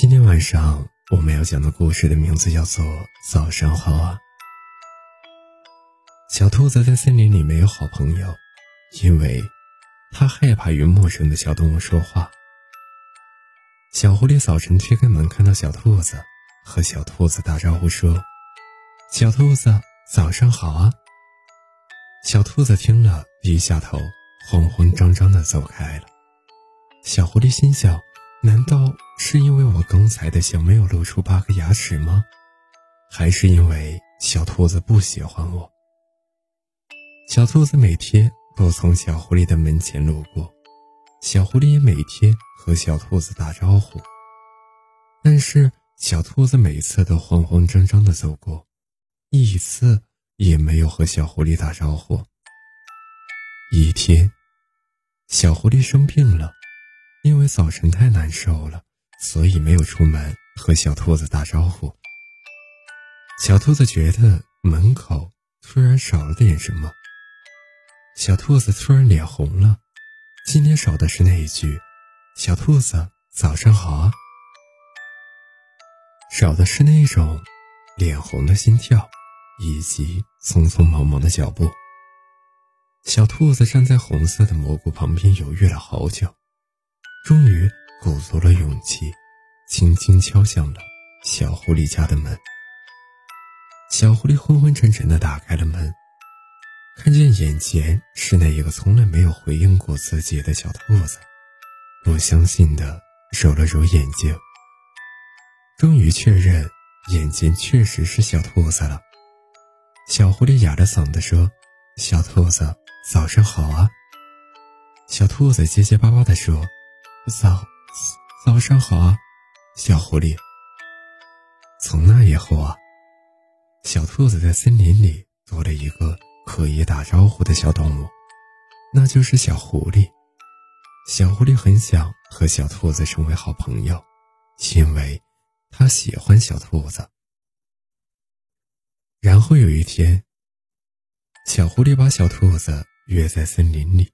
今天晚上我们要讲的故事的名字叫做《早上好啊》。小兔子在森林里没有好朋友，因为它害怕与陌生的小动物说话。小狐狸早晨推开门，看到小兔子，和小兔子打招呼说：“小兔子，早上好啊。”小兔子听了，低下头，慌慌张张的走开了。小狐狸心想。难道是因为我刚才的笑没有露出八颗牙齿吗？还是因为小兔子不喜欢我？小兔子每天都从小狐狸的门前路过，小狐狸也每天和小兔子打招呼，但是小兔子每次都慌慌张张地走过，一次也没有和小狐狸打招呼。一天，小狐狸生病了。因为早晨太难受了，所以没有出门和小兔子打招呼。小兔子觉得门口突然少了点什么，小兔子突然脸红了。今天少的是那一句“小兔子早上好啊”，少的是那种脸红的心跳，以及匆匆忙忙的脚步。小兔子站在红色的蘑菇旁边，犹豫了好久。终于鼓足了勇气，轻轻敲响了小狐狸家的门。小狐狸昏昏沉沉地打开了门，看见眼前是那一个从来没有回应过自己的小兔子，不相信地揉了揉眼睛，终于确认眼前确实是小兔子了。小狐狸哑着嗓子说：“小兔子，早上好啊。”小兔子结结巴巴地说。早，早上好啊，小狐狸。从那以后啊，小兔子在森林里多了一个可以打招呼的小动物，那就是小狐狸。小狐狸很想和小兔子成为好朋友，因为它喜欢小兔子。然后有一天，小狐狸把小兔子约在森林里，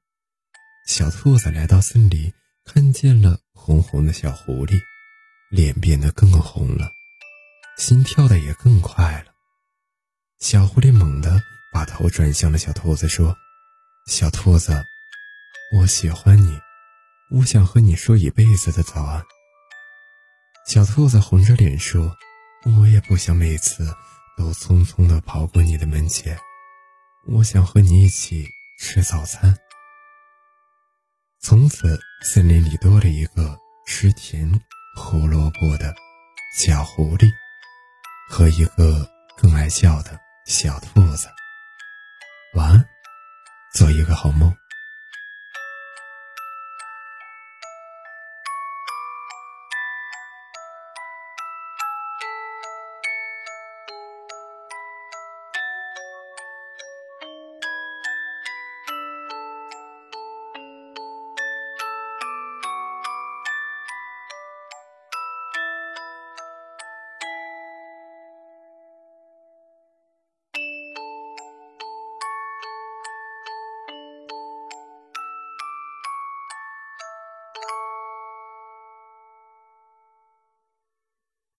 小兔子来到森林。看见了红红的小狐狸，脸变得更红了，心跳的也更快了。小狐狸猛地把头转向了小兔子，说：“小兔子，我喜欢你，我想和你说一辈子的早安。”小兔子红着脸说：“我也不想每次都匆匆地跑过你的门前，我想和你一起吃早餐。”从此，森林里多了一个吃甜胡萝卜的小狐狸，和一个更爱笑的小兔子。晚安，做一个好梦。